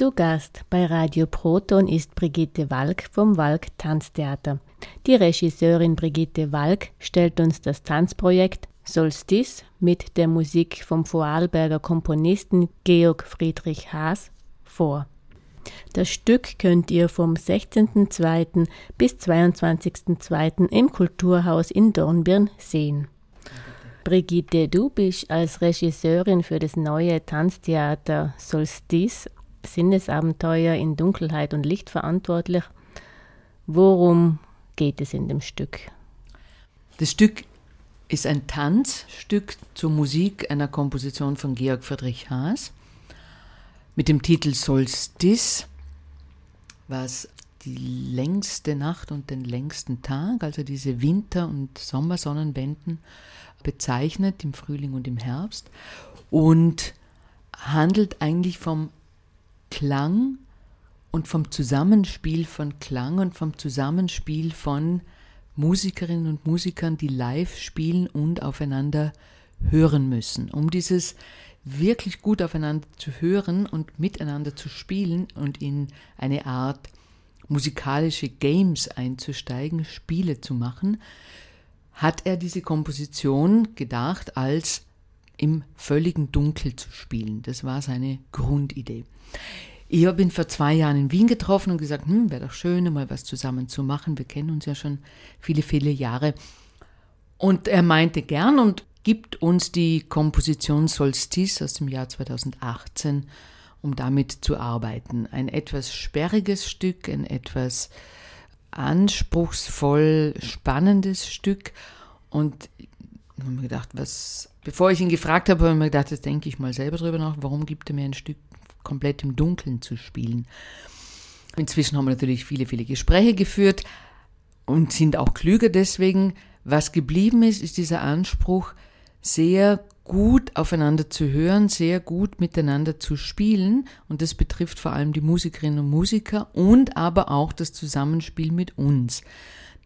Zu Gast bei Radio Proton ist Brigitte Walk vom Walk Tanztheater. Die Regisseurin Brigitte Walk stellt uns das Tanzprojekt Solstice mit der Musik vom Vorarlberger Komponisten Georg Friedrich Haas vor. Das Stück könnt ihr vom 16.02. bis 22.02. im Kulturhaus in Dornbirn sehen. Brigitte, du bist als Regisseurin für das neue Tanztheater Solstice Sinnesabenteuer in Dunkelheit und Licht verantwortlich. Worum geht es in dem Stück? Das Stück ist ein Tanzstück zur Musik einer Komposition von Georg Friedrich Haas mit dem Titel Solstice, was die längste Nacht und den längsten Tag, also diese Winter- und Sommersonnenwenden, bezeichnet im Frühling und im Herbst und handelt eigentlich vom Klang und vom Zusammenspiel von Klang und vom Zusammenspiel von Musikerinnen und Musikern, die live spielen und aufeinander hören müssen. Um dieses wirklich gut aufeinander zu hören und miteinander zu spielen und in eine Art musikalische Games einzusteigen, Spiele zu machen, hat er diese Komposition gedacht, als im völligen Dunkel zu spielen. Das war seine Grundidee. Ich habe ihn vor zwei Jahren in Wien getroffen und gesagt, hm, wäre doch schön, mal was zusammen zu machen. Wir kennen uns ja schon viele, viele Jahre. Und er meinte gern und gibt uns die Komposition Solstice aus dem Jahr 2018, um damit zu arbeiten. Ein etwas sperriges Stück, ein etwas anspruchsvoll spannendes Stück. Und ich habe mir gedacht, was, bevor ich ihn gefragt habe, habe ich mir gedacht, jetzt denke ich mal selber drüber nach, warum gibt er mir ein Stück komplett im Dunkeln zu spielen. Inzwischen haben wir natürlich viele, viele Gespräche geführt und sind auch klüger deswegen. Was geblieben ist, ist dieser Anspruch, sehr gut aufeinander zu hören, sehr gut miteinander zu spielen. Und das betrifft vor allem die Musikerinnen und Musiker und aber auch das Zusammenspiel mit uns.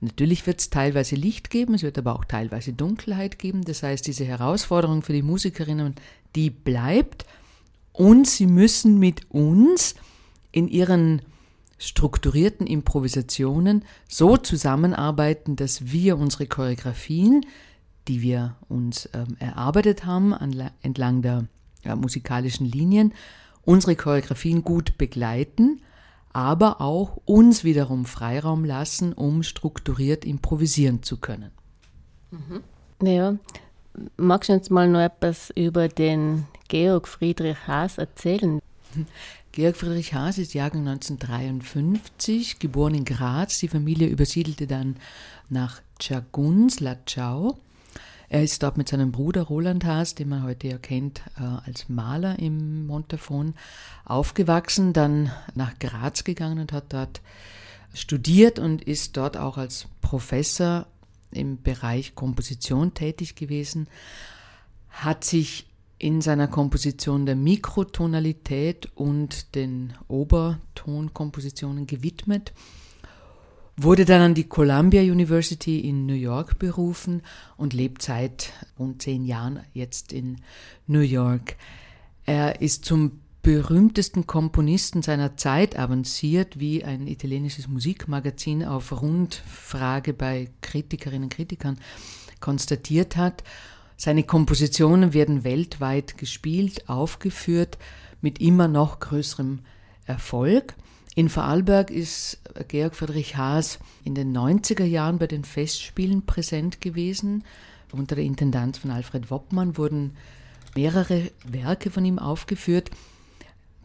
Natürlich wird es teilweise Licht geben, es wird aber auch teilweise Dunkelheit geben. Das heißt, diese Herausforderung für die Musikerinnen, die bleibt und sie müssen mit uns in ihren strukturierten Improvisationen so zusammenarbeiten, dass wir unsere Choreografien, die wir uns ähm, erarbeitet haben an, entlang der ja, musikalischen Linien, unsere Choreografien gut begleiten, aber auch uns wiederum Freiraum lassen, um strukturiert improvisieren zu können. Mhm. Ja, magst du uns mal noch etwas über den Georg Friedrich Haas erzählen? Georg Friedrich Haas ist Jahrgang 1953, geboren in Graz. Die Familie übersiedelte dann nach Chaguns, Lachau. Er ist dort mit seinem Bruder Roland Haas, den man heute ja kennt äh, als Maler im Montafon, aufgewachsen, dann nach Graz gegangen und hat dort studiert und ist dort auch als Professor im Bereich Komposition tätig gewesen, hat sich in seiner Komposition der Mikrotonalität und den Obertonkompositionen gewidmet, wurde dann an die Columbia University in New York berufen und lebt seit rund zehn Jahren jetzt in New York. Er ist zum berühmtesten Komponisten seiner Zeit avanciert, wie ein italienisches Musikmagazin auf Rundfrage bei Kritikerinnen und Kritikern konstatiert hat. Seine Kompositionen werden weltweit gespielt, aufgeführt, mit immer noch größerem Erfolg. In Vorarlberg ist Georg Friedrich Haas in den 90er Jahren bei den Festspielen präsent gewesen. Unter der Intendanz von Alfred Woppmann wurden mehrere Werke von ihm aufgeführt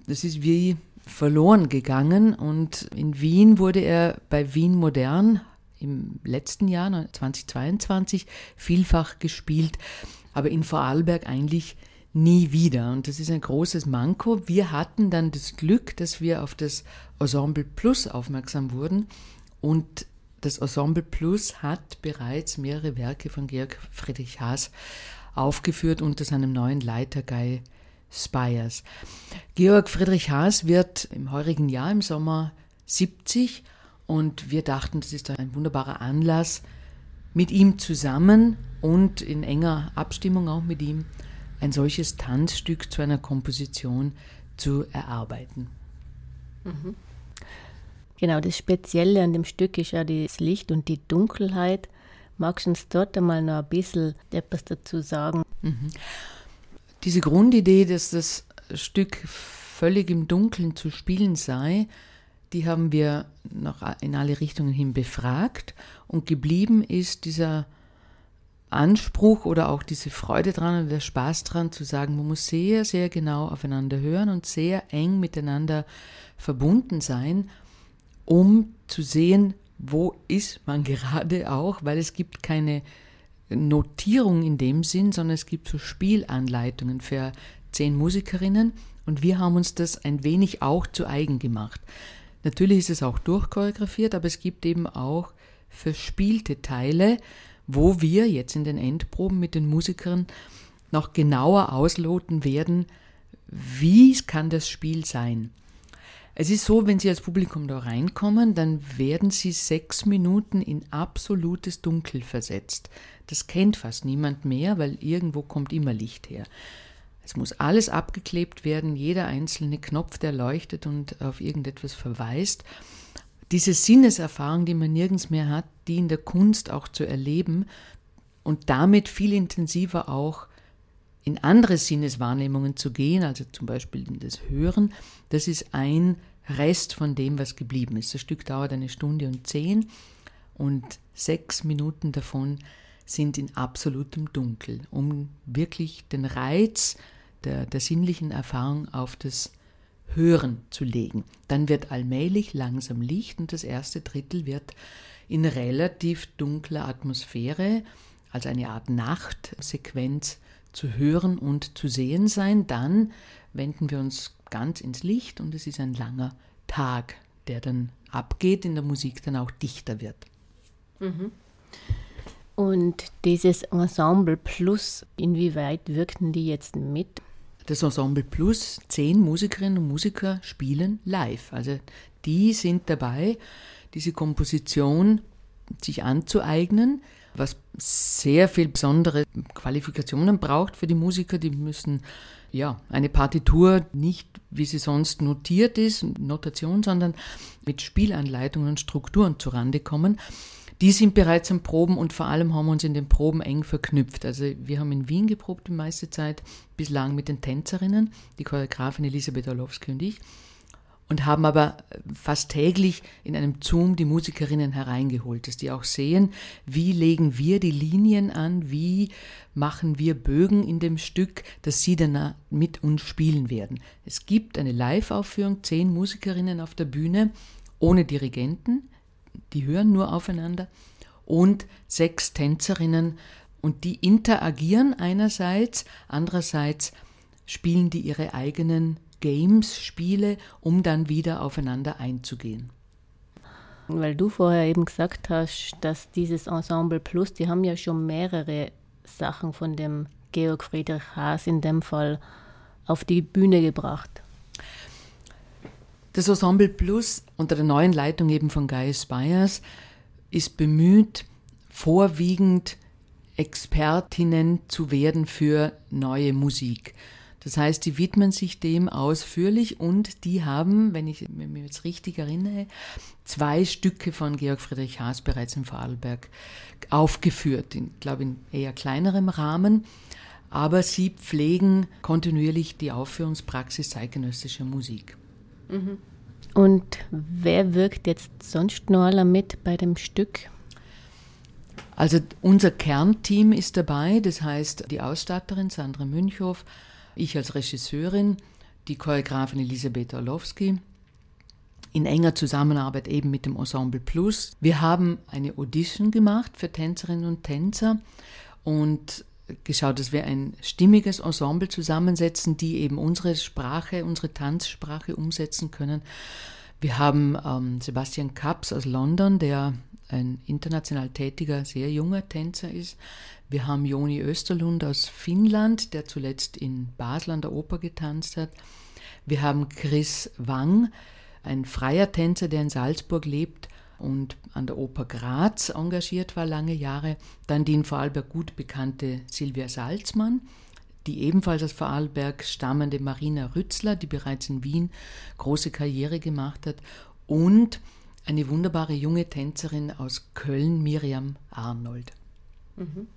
das ist wie verloren gegangen und in Wien wurde er bei Wien Modern im letzten Jahr 2022 vielfach gespielt, aber in Vorarlberg eigentlich nie wieder. Und das ist ein großes Manko. Wir hatten dann das Glück, dass wir auf das Ensemble Plus aufmerksam wurden und das Ensemble Plus hat bereits mehrere Werke von Georg Friedrich Haas aufgeführt unter seinem neuen Leiter Guy Spires. Georg Friedrich Haas wird im heurigen Jahr im Sommer 70 und wir dachten, das ist ein wunderbarer Anlass, mit ihm zusammen und in enger Abstimmung auch mit ihm ein solches Tanzstück zu einer Komposition zu erarbeiten. Mhm. Genau, das Spezielle an dem Stück ist ja das Licht und die Dunkelheit. Magst du uns dort einmal noch ein bisschen etwas dazu sagen? Mhm. Diese Grundidee, dass das Stück völlig im Dunkeln zu spielen sei, die haben wir noch in alle Richtungen hin befragt und geblieben ist dieser Anspruch oder auch diese Freude dran und der Spaß dran zu sagen, man muss sehr, sehr genau aufeinander hören und sehr eng miteinander verbunden sein, um zu sehen, wo ist man gerade auch, weil es gibt keine Notierung in dem Sinn, sondern es gibt so Spielanleitungen für zehn Musikerinnen und wir haben uns das ein wenig auch zu eigen gemacht. Natürlich ist es auch durchchoreografiert, aber es gibt eben auch verspielte Teile, wo wir jetzt in den Endproben mit den Musikern noch genauer ausloten werden, wie kann das Spiel sein. Es ist so, wenn Sie als Publikum da reinkommen, dann werden Sie sechs Minuten in absolutes Dunkel versetzt. Das kennt fast niemand mehr, weil irgendwo kommt immer Licht her. Es muss alles abgeklebt werden, jeder einzelne Knopf, der leuchtet und auf irgendetwas verweist diese Sinneserfahrung, die man nirgends mehr hat, die in der Kunst auch zu erleben und damit viel intensiver auch in andere Sinneswahrnehmungen zu gehen, also zum Beispiel in das Hören, das ist ein Rest von dem, was geblieben ist. Das Stück dauert eine Stunde und zehn und sechs Minuten davon sind in absolutem Dunkel, um wirklich den Reiz der, der sinnlichen Erfahrung auf das Hören zu legen. Dann wird allmählich langsam Licht und das erste Drittel wird in relativ dunkler Atmosphäre, also eine Art Nachtsequenz, zu hören und zu sehen sein. Dann wenden wir uns ganz ins Licht und es ist ein langer Tag, der dann abgeht, in der Musik dann auch dichter wird. Mhm. Und dieses Ensemble Plus, inwieweit wirkten die jetzt mit? Das Ensemble Plus, zehn Musikerinnen und Musiker spielen live. Also die sind dabei, diese Komposition sich anzueignen, was sehr viel besondere Qualifikationen braucht für die Musiker. Die müssen ja eine Partitur nicht, wie sie sonst notiert ist, Notation, sondern mit Spielanleitungen und Strukturen zurande kommen. Die sind bereits am Proben und vor allem haben wir uns in den Proben eng verknüpft. Also wir haben in Wien geprobt die meiste Zeit, bislang mit den Tänzerinnen, die Choreografin Elisabeth Orlowski und ich, und haben aber fast täglich in einem Zoom die Musikerinnen hereingeholt, dass die auch sehen, wie legen wir die Linien an, wie machen wir Bögen in dem Stück, dass sie dann mit uns spielen werden. Es gibt eine Live-Aufführung, zehn Musikerinnen auf der Bühne, ohne Dirigenten, die hören nur aufeinander, und sechs Tänzerinnen und die interagieren einerseits, andererseits spielen die ihre eigenen Games, Spiele, um dann wieder aufeinander einzugehen. Weil du vorher eben gesagt hast, dass dieses Ensemble Plus, die haben ja schon mehrere Sachen von dem Georg Friedrich Haas in dem Fall auf die Bühne gebracht. Das Ensemble Plus unter der neuen Leitung eben von Gaius Spires ist bemüht, vorwiegend Expertinnen zu werden für neue Musik. Das heißt, die widmen sich dem ausführlich und die haben, wenn ich mich jetzt richtig erinnere, zwei Stücke von Georg Friedrich Haas bereits im Vorarlberg aufgeführt, ich glaube in eher kleinerem Rahmen. Aber sie pflegen kontinuierlich die Aufführungspraxis zeitgenössischer Musik. Und wer wirkt jetzt sonst noch alle mit bei dem Stück? Also unser Kernteam ist dabei, das heißt die Ausstatterin Sandra Münchhoff, ich als Regisseurin, die Choreografin Elisabeth Orlowski, in enger Zusammenarbeit eben mit dem Ensemble Plus. Wir haben eine Audition gemacht für Tänzerinnen und Tänzer und geschaut, dass wir ein stimmiges Ensemble zusammensetzen, die eben unsere Sprache, unsere Tanzsprache umsetzen können. Wir haben ähm, Sebastian Kaps aus London, der ein international tätiger, sehr junger Tänzer ist. Wir haben Joni Österlund aus Finnland, der zuletzt in Basel an der Oper getanzt hat. Wir haben Chris Wang, ein freier Tänzer, der in Salzburg lebt und an der Oper Graz engagiert war lange Jahre. Dann die in Vorarlberg gut bekannte Silvia Salzmann, die ebenfalls aus Vorarlberg stammende Marina Rützler, die bereits in Wien große Karriere gemacht hat, und eine wunderbare junge Tänzerin aus Köln, Miriam Arnold. Mhm.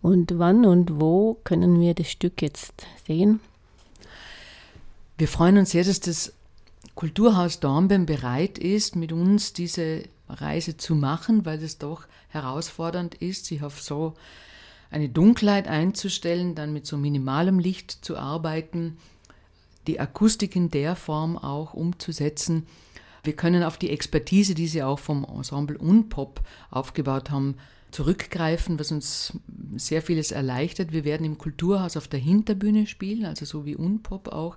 Und wann und wo können wir das Stück jetzt sehen? Wir freuen uns sehr, dass das Kulturhaus Dornbirn bereit ist, mit uns diese Reise zu machen, weil es doch herausfordernd ist, sich auf so eine Dunkelheit einzustellen, dann mit so minimalem Licht zu arbeiten, die Akustik in der Form auch umzusetzen. Wir können auf die Expertise, die sie auch vom Ensemble Unpop aufgebaut haben, zurückgreifen, was uns sehr vieles erleichtert. Wir werden im Kulturhaus auf der Hinterbühne spielen, also so wie Unpop auch.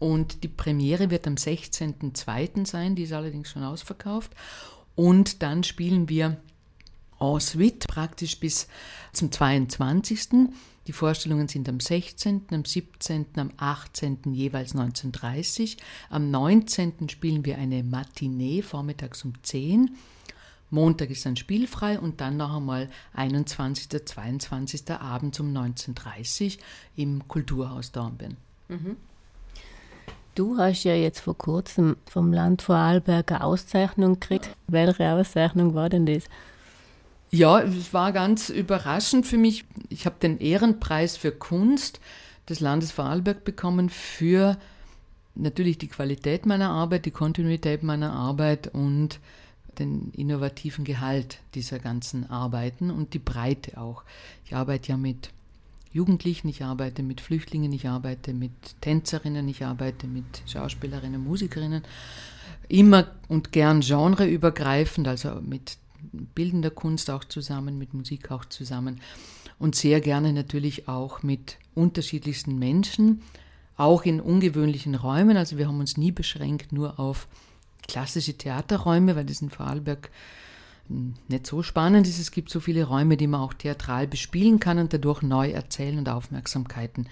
Und die Premiere wird am 16.02. sein, die ist allerdings schon ausverkauft. Und dann spielen wir en suite praktisch bis zum 22. Die Vorstellungen sind am 16., am 17., am 18. jeweils 19.30 Am 19. spielen wir eine Matinee vormittags um 10 Montag ist dann spielfrei und dann noch einmal 21., 22. abends um 19.30 im Kulturhaus Dornbirn. Mhm. Du hast ja jetzt vor kurzem vom Land Vorarlberg eine Auszeichnung gekriegt. Welche Auszeichnung war denn das? Ja, es war ganz überraschend für mich. Ich habe den Ehrenpreis für Kunst des Landes Vorarlberg bekommen für natürlich die Qualität meiner Arbeit, die Kontinuität meiner Arbeit und den innovativen Gehalt dieser ganzen Arbeiten und die Breite auch. Ich arbeite ja mit Jugendlichen, ich arbeite mit Flüchtlingen, ich arbeite mit Tänzerinnen, ich arbeite mit Schauspielerinnen, Musikerinnen, immer und gern genreübergreifend, also mit bildender Kunst auch zusammen, mit Musik auch zusammen und sehr gerne natürlich auch mit unterschiedlichsten Menschen, auch in ungewöhnlichen Räumen. Also wir haben uns nie beschränkt nur auf klassische Theaterräume, weil das in Vorarlberg nicht so spannend ist. Es gibt so viele Räume, die man auch theatral bespielen kann und dadurch neu erzählen und Aufmerksamkeiten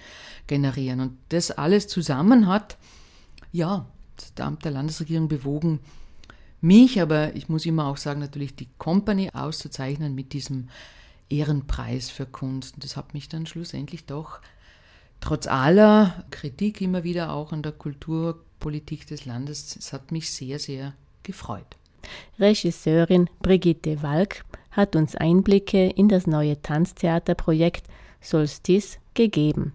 generieren. Und das alles zusammen hat, ja, das Amt der Landesregierung bewogen, mich, aber ich muss immer auch sagen, natürlich die Company auszuzeichnen mit diesem Ehrenpreis für Kunst. Und das hat mich dann schlussendlich doch trotz aller Kritik immer wieder auch an der Kulturpolitik des Landes, es hat mich sehr, sehr gefreut. Regisseurin Brigitte Walk hat uns Einblicke in das neue Tanztheaterprojekt Solstice gegeben.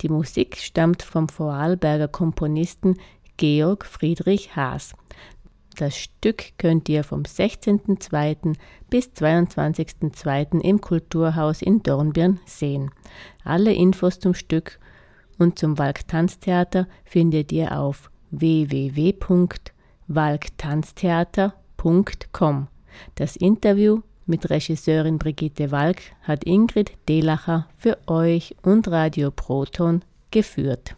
Die Musik stammt vom Vorarlberger Komponisten Georg Friedrich Haas. Das Stück könnt ihr vom 16.02. bis 22.02. im Kulturhaus in Dornbirn sehen. Alle Infos zum Stück und zum Walk Tanztheater findet ihr auf www.walktanztheater.com www.ftf.com. Das Interview mit Regisseurin Brigitte Walk hat Ingrid Delacher für euch und Radio Proton geführt.